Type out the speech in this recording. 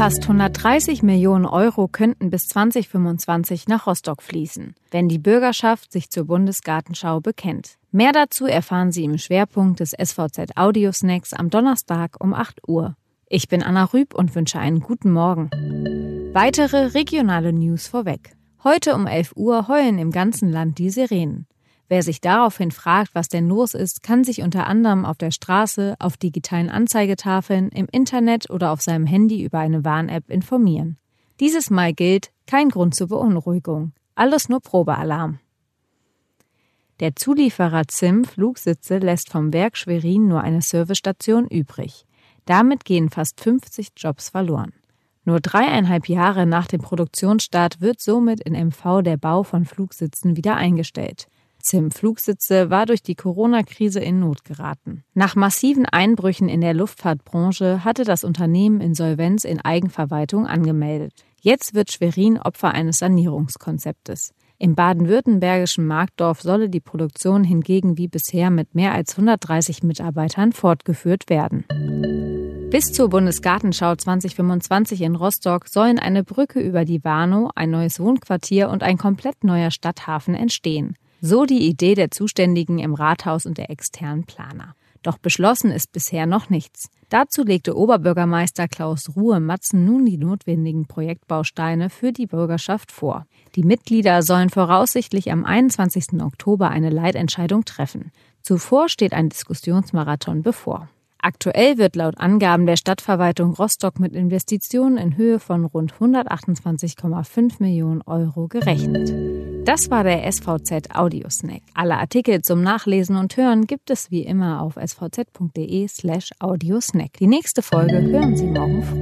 Fast 130 Millionen Euro könnten bis 2025 nach Rostock fließen, wenn die Bürgerschaft sich zur Bundesgartenschau bekennt. Mehr dazu erfahren Sie im Schwerpunkt des SVZ Audio Snacks am Donnerstag um 8 Uhr. Ich bin Anna Rüb und wünsche einen guten Morgen. Weitere regionale News vorweg. Heute um 11 Uhr heulen im ganzen Land die Sirenen. Wer sich daraufhin fragt, was denn los ist, kann sich unter anderem auf der Straße, auf digitalen Anzeigetafeln, im Internet oder auf seinem Handy über eine Warn-App informieren. Dieses Mal gilt kein Grund zur Beunruhigung. Alles nur Probealarm. Der Zulieferer ZIM Flugsitze lässt vom Werk Schwerin nur eine Servicestation übrig. Damit gehen fast 50 Jobs verloren. Nur dreieinhalb Jahre nach dem Produktionsstart wird somit in MV der Bau von Flugsitzen wieder eingestellt. ZIM Flugsitze war durch die Corona-Krise in Not geraten. Nach massiven Einbrüchen in der Luftfahrtbranche hatte das Unternehmen Insolvenz in Eigenverwaltung angemeldet. Jetzt wird Schwerin Opfer eines Sanierungskonzeptes. Im baden-württembergischen Marktdorf solle die Produktion hingegen wie bisher mit mehr als 130 Mitarbeitern fortgeführt werden. Bis zur Bundesgartenschau 2025 in Rostock sollen eine Brücke über die Warnow, ein neues Wohnquartier und ein komplett neuer Stadthafen entstehen. So die Idee der Zuständigen im Rathaus und der externen Planer. Doch beschlossen ist bisher noch nichts. Dazu legte Oberbürgermeister Klaus Ruhe Matzen nun die notwendigen Projektbausteine für die Bürgerschaft vor. Die Mitglieder sollen voraussichtlich am 21. Oktober eine Leitentscheidung treffen. Zuvor steht ein Diskussionsmarathon bevor. Aktuell wird laut Angaben der Stadtverwaltung Rostock mit Investitionen in Höhe von rund 128,5 Millionen Euro gerechnet. Das war der SVZ Audiosnack. Alle Artikel zum Nachlesen und Hören gibt es wie immer auf svz.de slash audiosnack. Die nächste Folge hören Sie morgen früh.